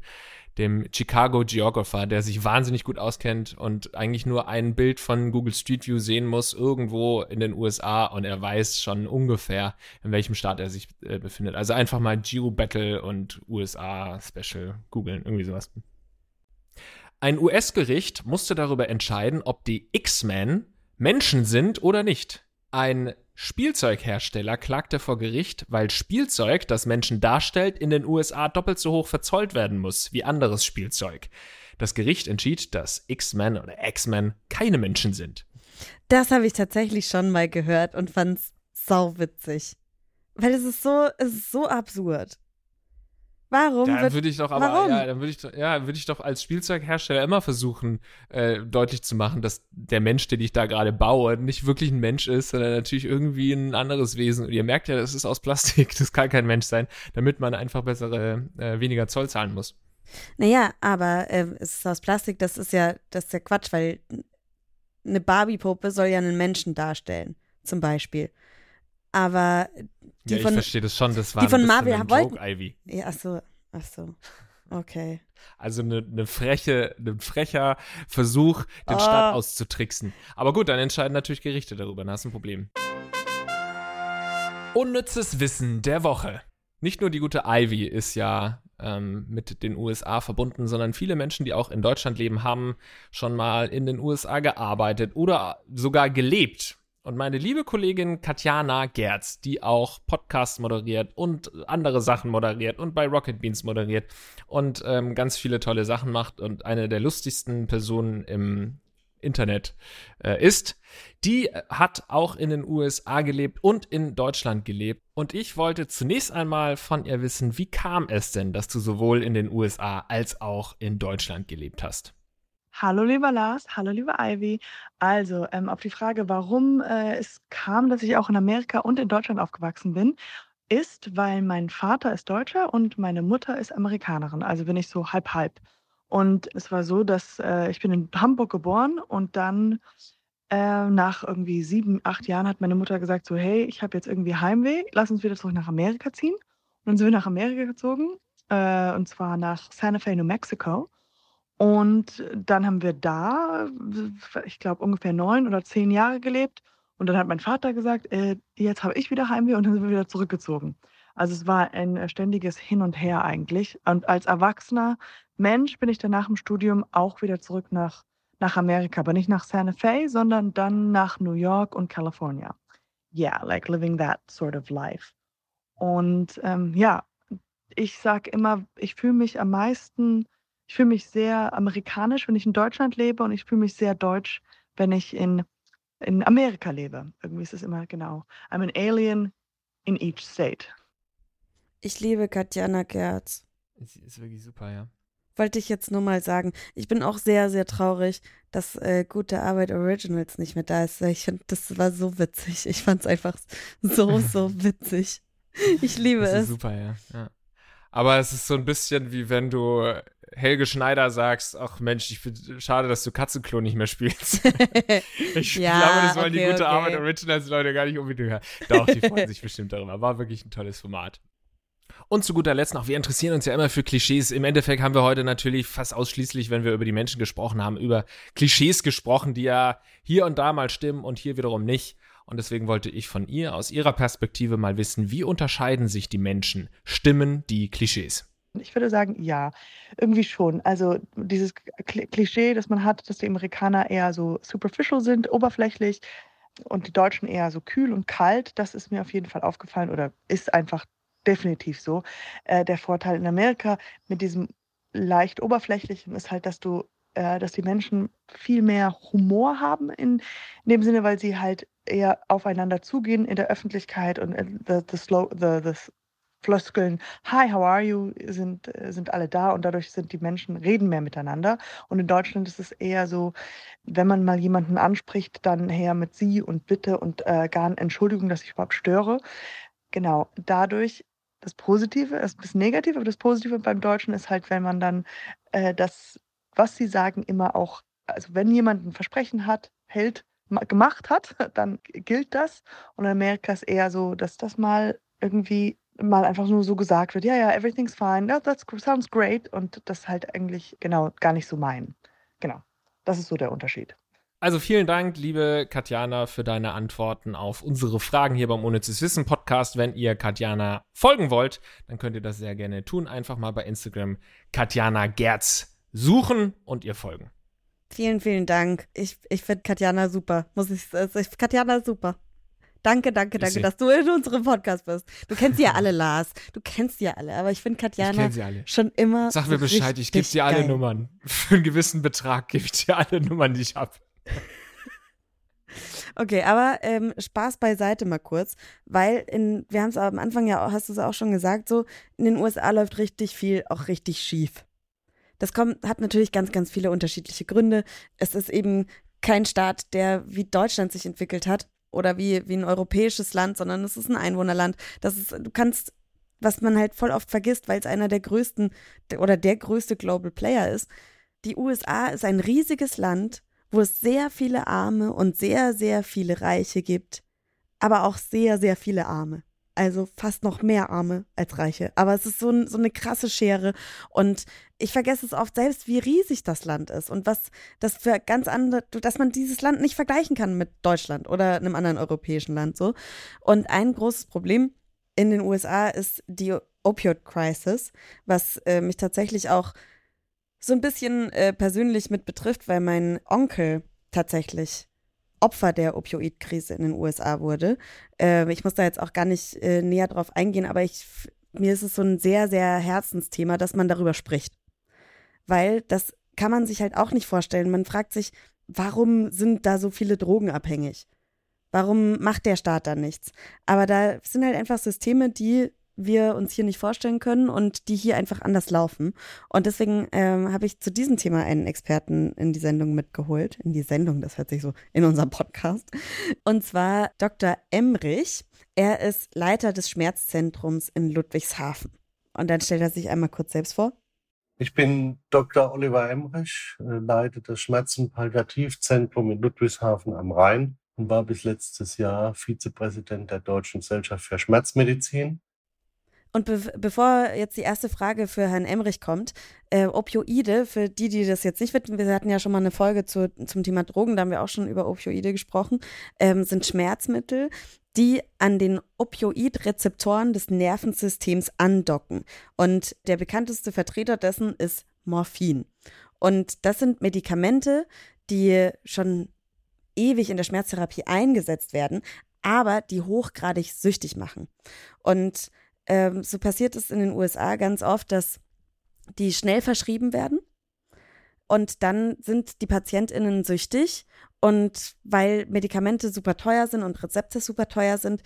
dem Chicago Geographer, der sich wahnsinnig gut auskennt und eigentlich nur ein Bild von Google Street View sehen muss, irgendwo in den USA und er weiß schon ungefähr, in welchem Staat er sich äh, befindet. Also einfach mal Geo Battle und USA Special googeln, irgendwie sowas. Ein US-Gericht musste darüber entscheiden, ob die X-Men Menschen sind oder nicht. Ein Spielzeughersteller klagte vor Gericht, weil Spielzeug, das Menschen darstellt, in den USA doppelt so hoch verzollt werden muss wie anderes Spielzeug. Das Gericht entschied, dass X-Men oder X-Men keine Menschen sind. Das habe ich tatsächlich schon mal gehört und fand's sauwitzig. Weil es ist so, es ist so absurd. Warum? Da würde ich doch aber, warum? ja, dann würde ich, ja, würde ich doch als Spielzeughersteller immer versuchen, äh, deutlich zu machen, dass der Mensch, den ich da gerade baue, nicht wirklich ein Mensch ist, sondern natürlich irgendwie ein anderes Wesen. Und ihr merkt ja, das ist aus Plastik, das kann kein Mensch sein, damit man einfach bessere, äh, weniger Zoll zahlen muss. Naja, aber äh, es ist aus Plastik, das ist ja, das ist ja Quatsch, weil eine Barbie-Puppe soll ja einen Menschen darstellen, zum Beispiel. Aber die ja, von, ich verstehe das schon, das war die von Marvel ein wollten, Joke, Ivy. Ja, ach so, ach so. Okay. Also eine, eine freche, ein frecher Versuch, den oh. Staat auszutricksen. Aber gut, dann entscheiden natürlich Gerichte darüber, dann hast du ein Problem. Unnützes Wissen der Woche. Nicht nur die gute Ivy ist ja ähm, mit den USA verbunden, sondern viele Menschen, die auch in Deutschland leben, haben schon mal in den USA gearbeitet oder sogar gelebt. Und meine liebe Kollegin Katjana Gerz, die auch Podcasts moderiert und andere Sachen moderiert und bei Rocket Beans moderiert und ähm, ganz viele tolle Sachen macht und eine der lustigsten Personen im Internet äh, ist, die hat auch in den USA gelebt und in Deutschland gelebt. Und ich wollte zunächst einmal von ihr wissen, wie kam es denn, dass du sowohl in den USA als auch in Deutschland gelebt hast? Hallo lieber Lars, hallo liebe Ivy. Also ähm, auf die Frage, warum äh, es kam, dass ich auch in Amerika und in Deutschland aufgewachsen bin, ist, weil mein Vater ist Deutscher und meine Mutter ist Amerikanerin. Also bin ich so halb halb. Und es war so, dass äh, ich bin in Hamburg geboren und dann äh, nach irgendwie sieben, acht Jahren hat meine Mutter gesagt so, hey, ich habe jetzt irgendwie Heimweh, lass uns wieder zurück nach Amerika ziehen. Und dann sind wir nach Amerika gezogen, äh, und zwar nach Santa Fe, New Mexico. Und dann haben wir da, ich glaube, ungefähr neun oder zehn Jahre gelebt. Und dann hat mein Vater gesagt, äh, jetzt habe ich wieder Heimweh und dann sind wir wieder zurückgezogen. Also es war ein äh, ständiges Hin und Her eigentlich. Und als erwachsener Mensch bin ich dann nach dem Studium auch wieder zurück nach, nach Amerika, aber nicht nach Santa Fe, sondern dann nach New York und California. Yeah, like living that sort of life. Und ähm, ja, ich sage immer, ich fühle mich am meisten ich fühle mich sehr amerikanisch, wenn ich in Deutschland lebe und ich fühle mich sehr deutsch, wenn ich in, in Amerika lebe. Irgendwie ist es immer genau. I'm an alien in each state. Ich liebe Katjana Gerz. Sie ist wirklich super, ja. Wollte ich jetzt nur mal sagen. Ich bin auch sehr, sehr traurig, dass äh, Gute Arbeit Originals nicht mehr da ist. Ich finde, das war so witzig. Ich fand es einfach so, so witzig. Ich liebe das ist es. Super, ja. ja. Aber es ist so ein bisschen wie wenn du Helge Schneider sagst, ach Mensch, ich finde schade, dass du Katzenklo nicht mehr spielst. ich ja, glaube, das wollen okay, die gute okay. Arbeit Originals Leute gar nicht unbedingt hören. Doch, die freuen sich bestimmt darüber. War wirklich ein tolles Format. Und zu guter Letzt noch, wir interessieren uns ja immer für Klischees. Im Endeffekt haben wir heute natürlich fast ausschließlich, wenn wir über die Menschen gesprochen haben, über Klischees gesprochen, die ja hier und da mal stimmen und hier wiederum nicht. Und deswegen wollte ich von ihr aus ihrer Perspektive mal wissen, wie unterscheiden sich die Menschen? Stimmen die Klischees? Ich würde sagen, ja, irgendwie schon. Also dieses Klischee, das man hat, dass die Amerikaner eher so superficial sind, oberflächlich und die Deutschen eher so kühl und kalt, das ist mir auf jeden Fall aufgefallen oder ist einfach definitiv so. Äh, der Vorteil in Amerika mit diesem leicht oberflächlichen ist halt, dass du, äh, dass die Menschen viel mehr Humor haben in, in dem Sinne, weil sie halt eher aufeinander zugehen in der Öffentlichkeit und the, the, slow, the, the Floskeln, hi, how are you, sind, äh, sind alle da und dadurch sind die Menschen, reden mehr miteinander. Und in Deutschland ist es eher so, wenn man mal jemanden anspricht, dann her mit sie und bitte und äh, gar Entschuldigung, dass ich überhaupt störe. Genau, dadurch das Positive, das, das Negative, aber das Positive beim Deutschen ist halt, wenn man dann äh, das, was sie sagen, immer auch, also wenn jemand ein Versprechen hat, hält, gemacht hat, dann gilt das. Und in Amerika ist eher so, dass das mal irgendwie mal einfach nur so gesagt wird, ja, ja, everything's fine, yeah, that sounds great und das halt eigentlich genau gar nicht so meinen. Genau, das ist so der Unterschied. Also vielen Dank, liebe Katjana, für deine Antworten auf unsere Fragen hier beim Unnützes Wissen Podcast. Wenn ihr Katjana folgen wollt, dann könnt ihr das sehr gerne tun. Einfach mal bei Instagram Katjana Gerz suchen und ihr folgen. Vielen, vielen Dank. Ich, ich finde Katjana super. Muss ich, also ich Katjana super. Danke, danke, danke, dass du in unserem Podcast bist. Du kennst sie ja alle, Lars. Du kennst sie ja alle. Aber ich finde Katjana ich schon immer. Sag mir Bescheid, ich gebe dir alle geil. Nummern. Für einen gewissen Betrag gebe ich dir alle Nummern, die ich habe. Okay, aber ähm, Spaß beiseite mal kurz, weil in, wir haben es am Anfang ja, hast du es auch schon gesagt, so in den USA läuft richtig viel auch richtig schief. Das kommt, hat natürlich ganz, ganz viele unterschiedliche Gründe. Es ist eben kein Staat, der wie Deutschland sich entwickelt hat, oder wie, wie ein europäisches Land, sondern es ist ein Einwohnerland. Das ist, du kannst, was man halt voll oft vergisst, weil es einer der größten oder der größte Global Player ist. Die USA ist ein riesiges Land, wo es sehr viele Arme und sehr, sehr viele Reiche gibt, aber auch sehr, sehr viele Arme. Also fast noch mehr Arme als Reiche. Aber es ist so, ein, so eine krasse Schere. Und ich vergesse es oft selbst, wie riesig das Land ist und was das für ganz andere, dass man dieses Land nicht vergleichen kann mit Deutschland oder einem anderen europäischen Land so. Und ein großes Problem in den USA ist die Opioid-Crisis, was äh, mich tatsächlich auch so ein bisschen äh, persönlich mit betrifft, weil mein Onkel tatsächlich Opfer der Opioid-Krise in den USA wurde. Äh, ich muss da jetzt auch gar nicht äh, näher drauf eingehen, aber ich, mir ist es so ein sehr, sehr Herzensthema, dass man darüber spricht. Weil das kann man sich halt auch nicht vorstellen. Man fragt sich, warum sind da so viele Drogen abhängig? Warum macht der Staat da nichts? Aber da sind halt einfach Systeme, die wir uns hier nicht vorstellen können und die hier einfach anders laufen. Und deswegen ähm, habe ich zu diesem Thema einen Experten in die Sendung mitgeholt. In die Sendung, das hört sich so in unserem Podcast. Und zwar Dr. Emrich. Er ist Leiter des Schmerzzentrums in Ludwigshafen. Und dann stellt er sich einmal kurz selbst vor. Ich bin Dr. Oliver Emrich, äh, leite das Schmerz- und Palliativzentrum in Ludwigshafen am Rhein und war bis letztes Jahr Vizepräsident der Deutschen Gesellschaft für Schmerzmedizin. Und be bevor jetzt die erste Frage für Herrn Emrich kommt, äh, Opioide, für die, die das jetzt nicht wissen, wir hatten ja schon mal eine Folge zu, zum Thema Drogen, da haben wir auch schon über Opioide gesprochen, ähm, sind Schmerzmittel, die an den Opioidrezeptoren des Nervensystems andocken. Und der bekannteste Vertreter dessen ist Morphin. Und das sind Medikamente, die schon ewig in der Schmerztherapie eingesetzt werden, aber die hochgradig süchtig machen. Und ähm, so passiert es in den USA ganz oft, dass die schnell verschrieben werden und dann sind die PatientInnen süchtig und weil Medikamente super teuer sind und Rezepte super teuer sind,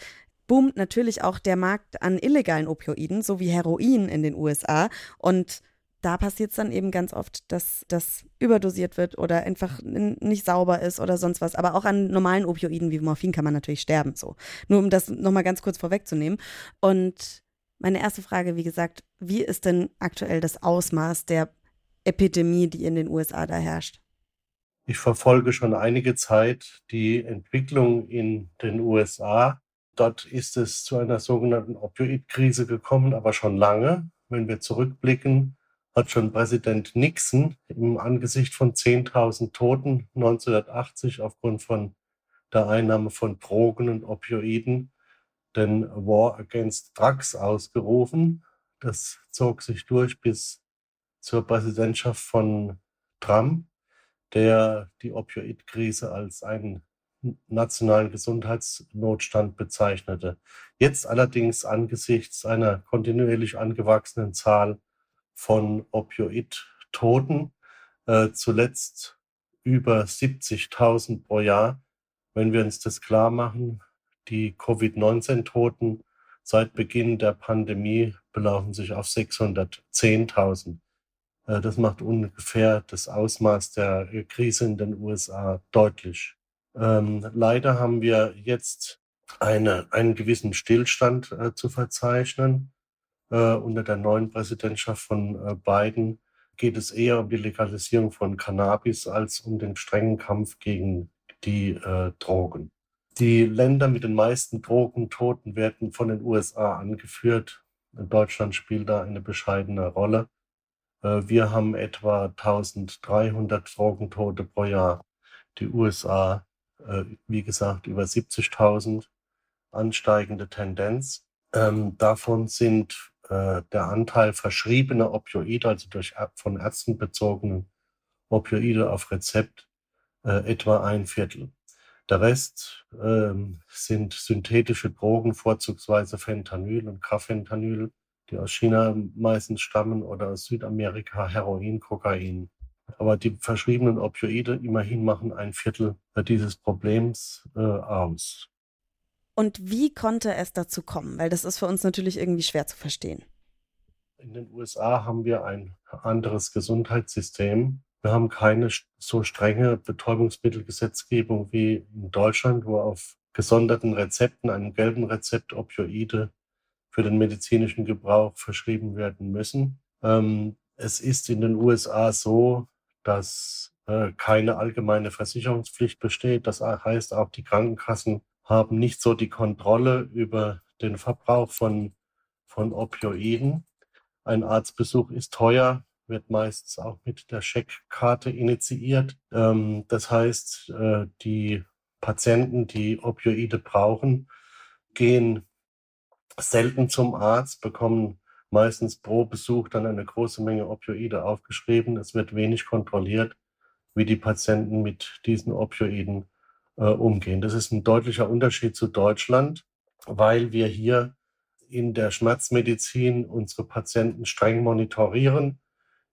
boomt natürlich auch der Markt an illegalen Opioiden, so wie Heroin in den USA und da passiert es dann eben ganz oft, dass das überdosiert wird oder einfach nicht sauber ist oder sonst was. Aber auch an normalen Opioiden wie Morphin kann man natürlich sterben. So. Nur um das nochmal ganz kurz vorwegzunehmen. Und meine erste Frage, wie gesagt, wie ist denn aktuell das Ausmaß der Epidemie, die in den USA da herrscht? Ich verfolge schon einige Zeit die Entwicklung in den USA. Dort ist es zu einer sogenannten Opioidkrise gekommen, aber schon lange. Wenn wir zurückblicken, hat schon Präsident Nixon im Angesicht von 10.000 Toten 1980 aufgrund von der Einnahme von Drogen und Opioiden den War Against Drugs ausgerufen. Das zog sich durch bis zur Präsidentschaft von Trump, der die Opioidkrise als einen nationalen Gesundheitsnotstand bezeichnete. Jetzt allerdings angesichts einer kontinuierlich angewachsenen Zahl von Opioid-Toten, äh, zuletzt über 70.000 pro Jahr. Wenn wir uns das klar machen, die Covid-19-Toten seit Beginn der Pandemie belaufen sich auf 610.000. Äh, das macht ungefähr das Ausmaß der Krise in den USA deutlich. Ähm, leider haben wir jetzt eine, einen gewissen Stillstand äh, zu verzeichnen. Äh, unter der neuen Präsidentschaft von äh, Biden geht es eher um die Legalisierung von Cannabis als um den strengen Kampf gegen die äh, Drogen. Die Länder mit den meisten Drogentoten werden von den USA angeführt. Deutschland spielt da eine bescheidene Rolle. Äh, wir haben etwa 1300 Drogentote pro Jahr. Die USA, äh, wie gesagt, über 70.000 ansteigende Tendenz. Ähm, davon sind äh, der Anteil verschriebener Opioide, also durch von Ärzten bezogenen Opioide auf Rezept, etwa ein Viertel. Der Rest ähm, sind synthetische Drogen, vorzugsweise Fentanyl und Carfentanyl, die aus China meistens stammen oder aus Südamerika, Heroin, Kokain. Aber die verschriebenen Opioide immerhin machen ein Viertel dieses Problems äh, aus. Und wie konnte es dazu kommen? Weil das ist für uns natürlich irgendwie schwer zu verstehen. In den USA haben wir ein anderes Gesundheitssystem. Wir haben keine so strenge Betäubungsmittelgesetzgebung wie in Deutschland, wo auf gesonderten Rezepten, einem gelben Rezept, Opioide für den medizinischen Gebrauch verschrieben werden müssen. Ähm, es ist in den USA so, dass äh, keine allgemeine Versicherungspflicht besteht. Das heißt, auch die Krankenkassen haben nicht so die Kontrolle über den Verbrauch von, von Opioiden. Ein Arztbesuch ist teuer, wird meistens auch mit der Scheckkarte initiiert. Ähm, das heißt, äh, die Patienten, die Opioide brauchen, gehen selten zum Arzt, bekommen meistens pro Besuch dann eine große Menge Opioide aufgeschrieben. Es wird wenig kontrolliert, wie die Patienten mit diesen Opioiden äh, umgehen. Das ist ein deutlicher Unterschied zu Deutschland, weil wir hier in der Schmerzmedizin unsere Patienten streng monitorieren.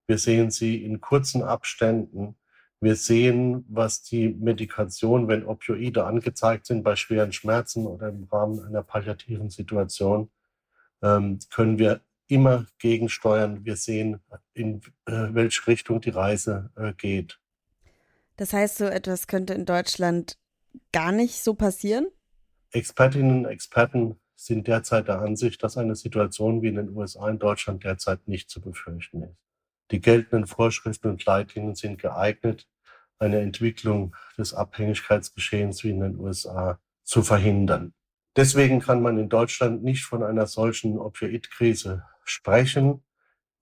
Wir sehen sie in kurzen Abständen. Wir sehen, was die Medikation, wenn Opioide angezeigt sind bei schweren Schmerzen oder im Rahmen einer palliativen Situation, ähm, können wir immer gegensteuern. Wir sehen, in äh, welche Richtung die Reise äh, geht. Das heißt, so etwas könnte in Deutschland gar nicht so passieren? Expertinnen und Experten sind derzeit der Ansicht, dass eine Situation wie in den USA in Deutschland derzeit nicht zu befürchten ist. Die geltenden Vorschriften und Leitlinien sind geeignet, eine Entwicklung des Abhängigkeitsgeschehens wie in den USA zu verhindern. Deswegen kann man in Deutschland nicht von einer solchen Opioidkrise sprechen.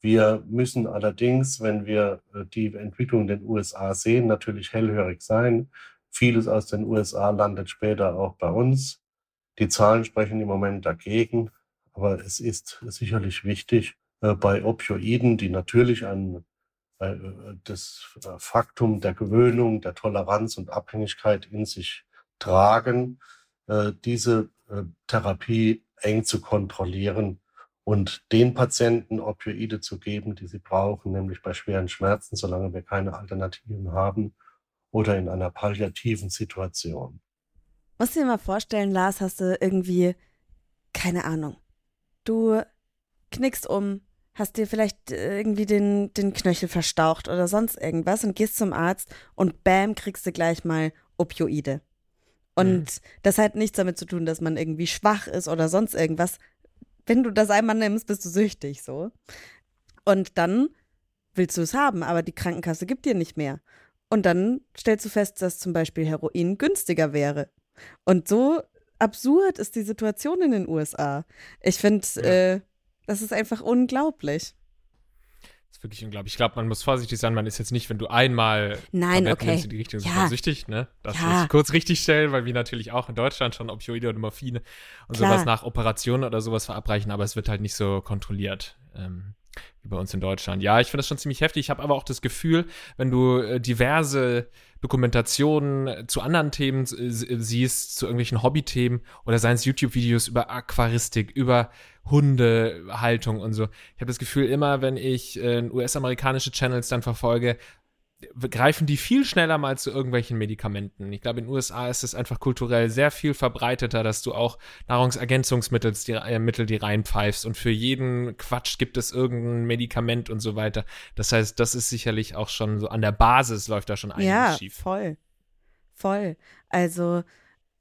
Wir müssen allerdings, wenn wir äh, die Entwicklung in den USA sehen, natürlich hellhörig sein. Vieles aus den USA landet später auch bei uns. Die Zahlen sprechen im Moment dagegen, aber es ist sicherlich wichtig, bei Opioiden, die natürlich ein, äh, das Faktum der Gewöhnung, der Toleranz und Abhängigkeit in sich tragen, diese Therapie eng zu kontrollieren und den Patienten Opioide zu geben, die sie brauchen, nämlich bei schweren Schmerzen, solange wir keine Alternativen haben oder in einer palliativen Situation. Musst du dir mal vorstellen, Lars, hast du irgendwie, keine Ahnung, du knickst um, hast dir vielleicht irgendwie den, den Knöchel verstaucht oder sonst irgendwas und gehst zum Arzt und bam, kriegst du gleich mal Opioide. Und mhm. das hat nichts damit zu tun, dass man irgendwie schwach ist oder sonst irgendwas, wenn du das einmal nimmst, bist du süchtig so. Und dann willst du es haben, aber die Krankenkasse gibt dir nicht mehr. Und dann stellst du fest, dass zum Beispiel Heroin günstiger wäre. Und so absurd ist die Situation in den USA. Ich finde, ja. äh, das ist einfach unglaublich ist wirklich unglaublich. Ich glaube, man muss vorsichtig sein. Man ist jetzt nicht, wenn du einmal Nein, okay. in die Richtung ja. süchtig, ne? Das ja. muss kurz richtig stellen, weil wir natürlich auch in Deutschland schon Opioide und Morphine und Klar. sowas nach Operationen oder sowas verabreichen, aber es wird halt nicht so kontrolliert. Ähm, wie bei uns in Deutschland. Ja, ich finde das schon ziemlich heftig. Ich habe aber auch das Gefühl, wenn du äh, diverse Dokumentationen zu anderen Themen äh, siehst, zu irgendwelchen Hobbythemen oder seien es YouTube-Videos über Aquaristik, über Hundehaltung und so. Ich habe das Gefühl, immer wenn ich äh, US-amerikanische Channels dann verfolge, greifen die viel schneller mal zu irgendwelchen Medikamenten. Ich glaube, in den USA ist es einfach kulturell sehr viel verbreiteter, dass du auch Nahrungsergänzungsmittel die, äh, Mittel, die reinpfeifst und für jeden Quatsch gibt es irgendein Medikament und so weiter. Das heißt, das ist sicherlich auch schon so an der Basis läuft da schon einiges ja, schief. voll. Voll. Also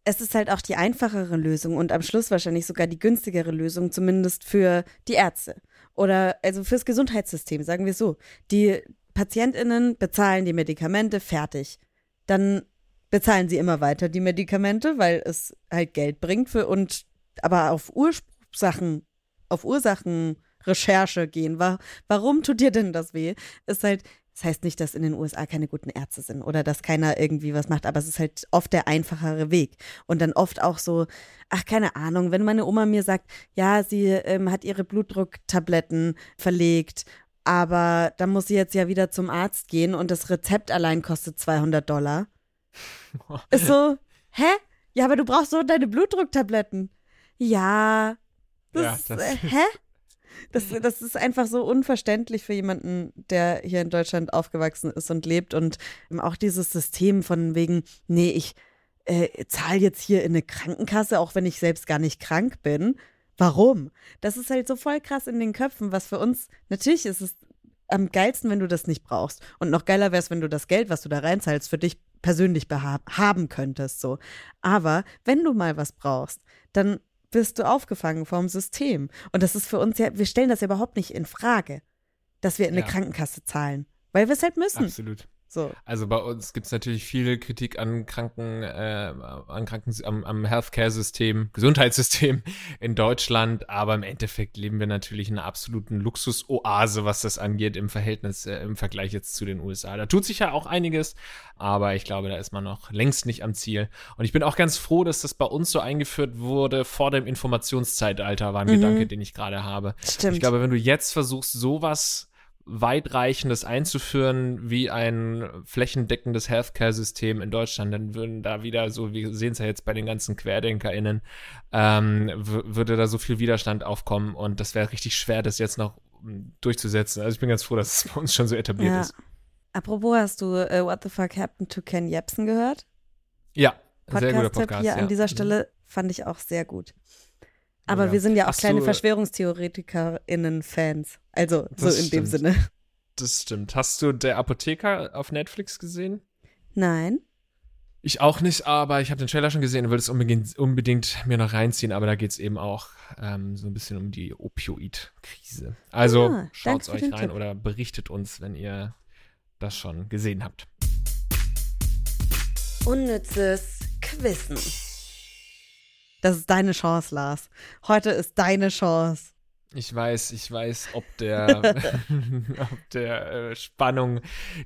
es ist halt auch die einfachere Lösung und am Schluss wahrscheinlich sogar die günstigere Lösung, zumindest für die Ärzte. Oder also fürs Gesundheitssystem, sagen wir so. Die PatientInnen bezahlen die Medikamente, fertig. Dann bezahlen sie immer weiter die Medikamente, weil es halt Geld bringt für und aber auf Ursachen, auf Ursachenrecherche gehen. Warum tut dir denn das weh? Ist halt, das heißt nicht, dass in den USA keine guten Ärzte sind oder dass keiner irgendwie was macht, aber es ist halt oft der einfachere Weg. Und dann oft auch so, ach, keine Ahnung, wenn meine Oma mir sagt, ja, sie ähm, hat ihre Blutdrucktabletten verlegt aber dann muss sie jetzt ja wieder zum Arzt gehen und das Rezept allein kostet 200 Dollar. Ist so, hä? Ja, aber du brauchst so deine Blutdrucktabletten. Ja. Das, ja, das äh, hä? Das, das ist einfach so unverständlich für jemanden, der hier in Deutschland aufgewachsen ist und lebt. Und auch dieses System von wegen, nee, ich äh, zahle jetzt hier in eine Krankenkasse, auch wenn ich selbst gar nicht krank bin. Warum? Das ist halt so voll krass in den Köpfen, was für uns, natürlich ist es am geilsten, wenn du das nicht brauchst. Und noch geiler wäre es, wenn du das Geld, was du da reinzahlst, für dich persönlich haben könntest, so. Aber wenn du mal was brauchst, dann wirst du aufgefangen vom System. Und das ist für uns ja, wir stellen das ja überhaupt nicht in Frage, dass wir in eine ja. Krankenkasse zahlen, weil wir es halt müssen. Absolut. So. Also bei uns gibt es natürlich viel Kritik an Kranken, äh, an Kranken, am, am Healthcare-System, Gesundheitssystem in Deutschland, aber im Endeffekt leben wir natürlich in einer absoluten Luxusoase, was das angeht, im Verhältnis, äh, im Vergleich jetzt zu den USA. Da tut sich ja auch einiges, aber ich glaube, da ist man noch längst nicht am Ziel. Und ich bin auch ganz froh, dass das bei uns so eingeführt wurde vor dem Informationszeitalter, war ein mhm. Gedanke, den ich gerade habe. Stimmt. Ich glaube, wenn du jetzt versuchst, sowas weitreichendes einzuführen wie ein flächendeckendes Healthcare-System in Deutschland, dann würden da wieder so, wir sehen es ja jetzt bei den ganzen QuerdenkerInnen, ähm, würde da so viel Widerstand aufkommen und das wäre richtig schwer, das jetzt noch hm, durchzusetzen. Also ich bin ganz froh, dass es bei uns schon so etabliert ja. ist. Apropos, hast du uh, What the Fuck Happened to Ken Jebsen gehört? Ja, sehr guter Podcast. hier ja. an dieser mhm. Stelle fand ich auch sehr gut. Aber ja. wir sind ja auch Hast kleine VerschwörungstheoretikerInnen-Fans. Also so in stimmt. dem Sinne. Das stimmt. Hast du Der Apotheker auf Netflix gesehen? Nein. Ich auch nicht, aber ich habe den Trailer schon gesehen und würde es unbedingt, unbedingt mir noch reinziehen. Aber da geht es eben auch ähm, so ein bisschen um die Opioid-Krise. Also ah, schaut es euch rein Tipp. oder berichtet uns, wenn ihr das schon gesehen habt. Unnützes Quissen. Das ist deine Chance, Lars. Heute ist deine Chance. Ich weiß, ich weiß, ob der, ob der äh, Spannung,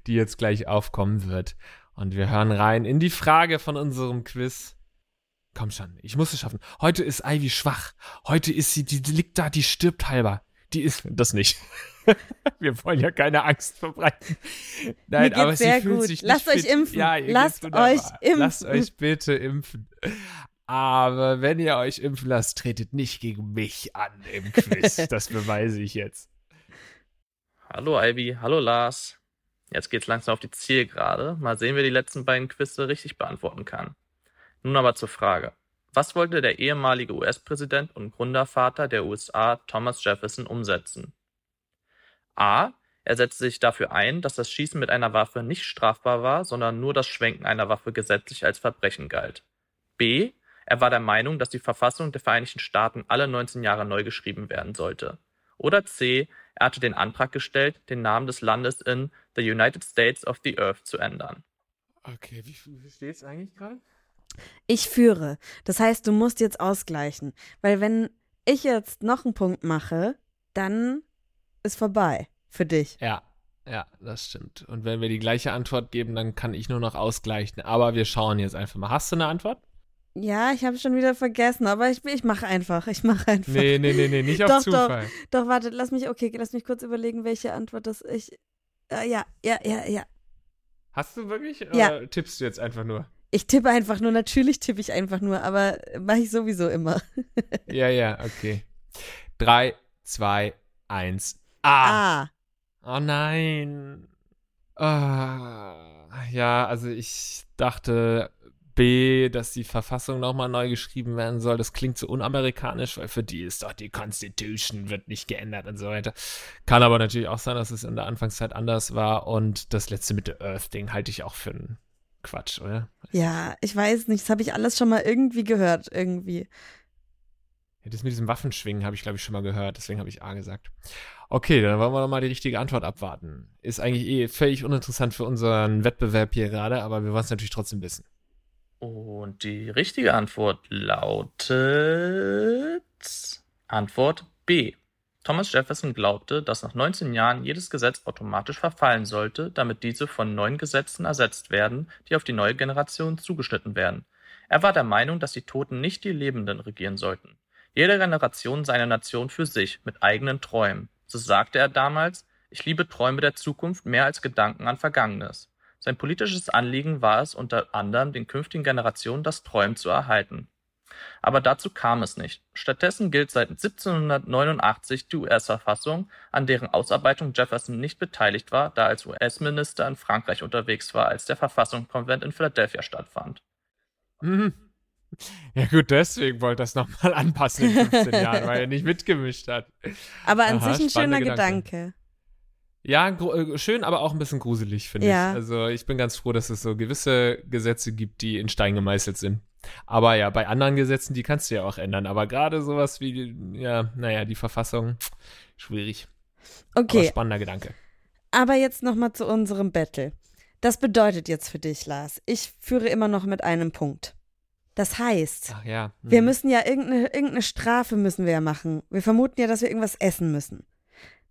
die jetzt gleich aufkommen wird. Und wir hören rein in die Frage von unserem Quiz. Komm schon, ich muss es schaffen. Heute ist Ivy schwach. Heute ist sie, die, liegt da, die stirbt halber. Die ist das nicht. wir wollen ja keine Angst verbreiten. Nein, aber sie fühlt gut. sich nicht Lasst fit. euch impfen. Ja, Lasst euch impfen. Lasst euch bitte impfen. Aber wenn ihr euch impfen lasst, tretet nicht gegen mich an im Quiz. das beweise ich jetzt. Hallo Ivy, hallo Lars. Jetzt geht's langsam auf die Zielgerade. Mal sehen, wer die letzten beiden Quizze richtig beantworten kann. Nun aber zur Frage. Was wollte der ehemalige US-Präsident und Gründervater der USA Thomas Jefferson umsetzen? A. Er setzte sich dafür ein, dass das Schießen mit einer Waffe nicht strafbar war, sondern nur das Schwenken einer Waffe gesetzlich als Verbrechen galt. B. Er war der Meinung, dass die Verfassung der Vereinigten Staaten alle 19 Jahre neu geschrieben werden sollte. Oder C. Er hatte den Antrag gestellt, den Namen des Landes in The United States of the Earth zu ändern. Okay, wie, wie steht es eigentlich gerade? Ich führe. Das heißt, du musst jetzt ausgleichen. Weil wenn ich jetzt noch einen Punkt mache, dann ist vorbei für dich. Ja, ja, das stimmt. Und wenn wir die gleiche Antwort geben, dann kann ich nur noch ausgleichen. Aber wir schauen jetzt einfach mal. Hast du eine Antwort? Ja, ich habe schon wieder vergessen, aber ich, ich mache einfach. Ich mache einfach. Nee, nee, nee, nee, nicht auf doch, Zufall. Doch, doch, warte, lass mich, okay, lass mich kurz überlegen, welche Antwort das ich. Äh, ja, ja, ja, ja. Hast du wirklich? Ja. Oder tippst du jetzt einfach nur? Ich tippe einfach nur, natürlich tippe ich einfach nur, aber mache ich sowieso immer. ja, ja, okay. Drei, zwei, eins. Ah. ah. Oh nein. Ah. Ja, also ich dachte, B, dass die Verfassung nochmal neu geschrieben werden soll. Das klingt so unamerikanisch, weil für die ist doch die Constitution wird nicht geändert und so weiter. Kann aber natürlich auch sein, dass es in der Anfangszeit anders war. Und das letzte mit der Earth-Ding halte ich auch für einen Quatsch, oder? Ja, ich weiß nicht. Das habe ich alles schon mal irgendwie gehört, irgendwie. Ja, das mit diesem Waffenschwingen habe ich, glaube ich, schon mal gehört. Deswegen habe ich A gesagt. Okay, dann wollen wir doch mal die richtige Antwort abwarten. Ist eigentlich eh völlig uninteressant für unseren Wettbewerb hier gerade, aber wir wollen es natürlich trotzdem wissen. Und die richtige Antwort lautet Antwort B. Thomas Jefferson glaubte, dass nach 19 Jahren jedes Gesetz automatisch verfallen sollte, damit diese von neuen Gesetzen ersetzt werden, die auf die neue Generation zugeschnitten werden. Er war der Meinung, dass die Toten nicht die Lebenden regieren sollten. Jede Generation seine Nation für sich, mit eigenen Träumen. So sagte er damals, ich liebe Träume der Zukunft mehr als Gedanken an Vergangenes. Sein politisches Anliegen war es unter anderem, den künftigen Generationen das Träumen zu erhalten. Aber dazu kam es nicht. Stattdessen gilt seit 1789 die US-Verfassung, an deren Ausarbeitung Jefferson nicht beteiligt war, da er als US-Minister in Frankreich unterwegs war, als der Verfassungskonvent in Philadelphia stattfand. Mhm. Ja gut, deswegen wollte er es nochmal anpassen in 15 Jahren, weil er nicht mitgemischt hat. Aber an Aha, sich ein schöner Gedanke. Gedanke. Ja, äh, schön, aber auch ein bisschen gruselig, finde ja. ich. Also ich bin ganz froh, dass es so gewisse Gesetze gibt, die in Stein gemeißelt sind. Aber ja, bei anderen Gesetzen, die kannst du ja auch ändern. Aber gerade sowas wie, ja, naja, die Verfassung, schwierig. Okay. Aber spannender Gedanke. Aber jetzt nochmal zu unserem Battle. Das bedeutet jetzt für dich, Lars, ich führe immer noch mit einem Punkt. Das heißt, ja. wir mhm. müssen ja irgendeine, irgendeine Strafe müssen wir ja machen. Wir vermuten ja, dass wir irgendwas essen müssen.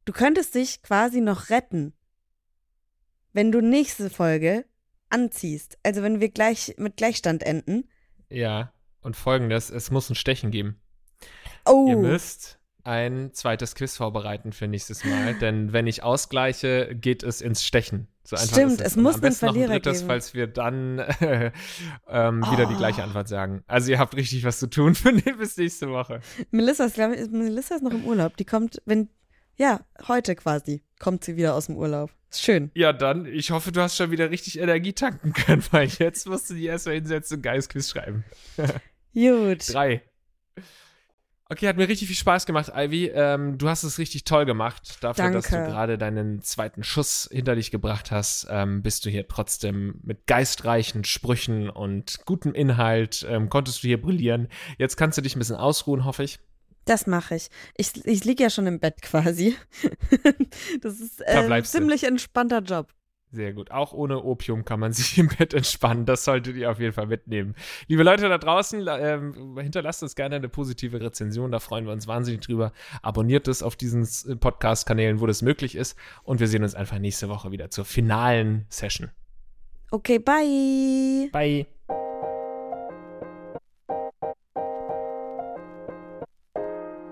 Du könntest dich quasi noch retten, wenn du nächste Folge anziehst. Also wenn wir gleich mit Gleichstand enden. Ja. Und folgendes: Es muss ein Stechen geben. Oh, Ihr müsst ein zweites Quiz vorbereiten für nächstes Mal, denn wenn ich ausgleiche, geht es ins Stechen. So einfach Stimmt, es. es muss am einen besten noch Verlierer ein drittes, geben. falls wir dann äh, ähm, wieder die Oh. gleiche Antwort sagen. Also ihr habt richtig was zu tun für bis nächste Woche. Melissa ist, ich, Melissa ist noch im Urlaub. Die kommt, wenn, ja, heute quasi kommt sie wieder aus dem Urlaub. Ist schön. Ja, dann, ich hoffe, du hast schon wieder richtig Energie tanken können, weil jetzt musst du die erstmal hinsetzen und ein geiles Quiz schreiben. Gut. Drei. Okay, hat mir richtig viel Spaß gemacht, Ivy. Ähm, du hast es richtig toll gemacht. Dafür, dass du Danke. gerade deinen zweiten Schuss hinter dich gebracht hast, ähm, bist du hier trotzdem mit geistreichen Sprüchen und gutem Inhalt, ähm, konntest du hier brillieren. Jetzt kannst du dich ein bisschen ausruhen, hoffe ich. Das mache ich. Ich, ich liege ja schon im Bett quasi. das ist Da äh, ein bleibst du. ziemlich entspannter Job. Sehr gut. Auch ohne Opium kann man sich im Bett entspannen. Das solltet ihr auf jeden Fall mitnehmen. Liebe Leute da draußen, ähm, hinterlasst uns gerne eine positive Rezension. Da freuen wir uns wahnsinnig drüber. Abonniert es auf diesen äh, Podcast-Kanälen, wo das möglich ist. Und wir sehen uns einfach nächste Woche wieder zur finalen Session. Okay, bye. Bye.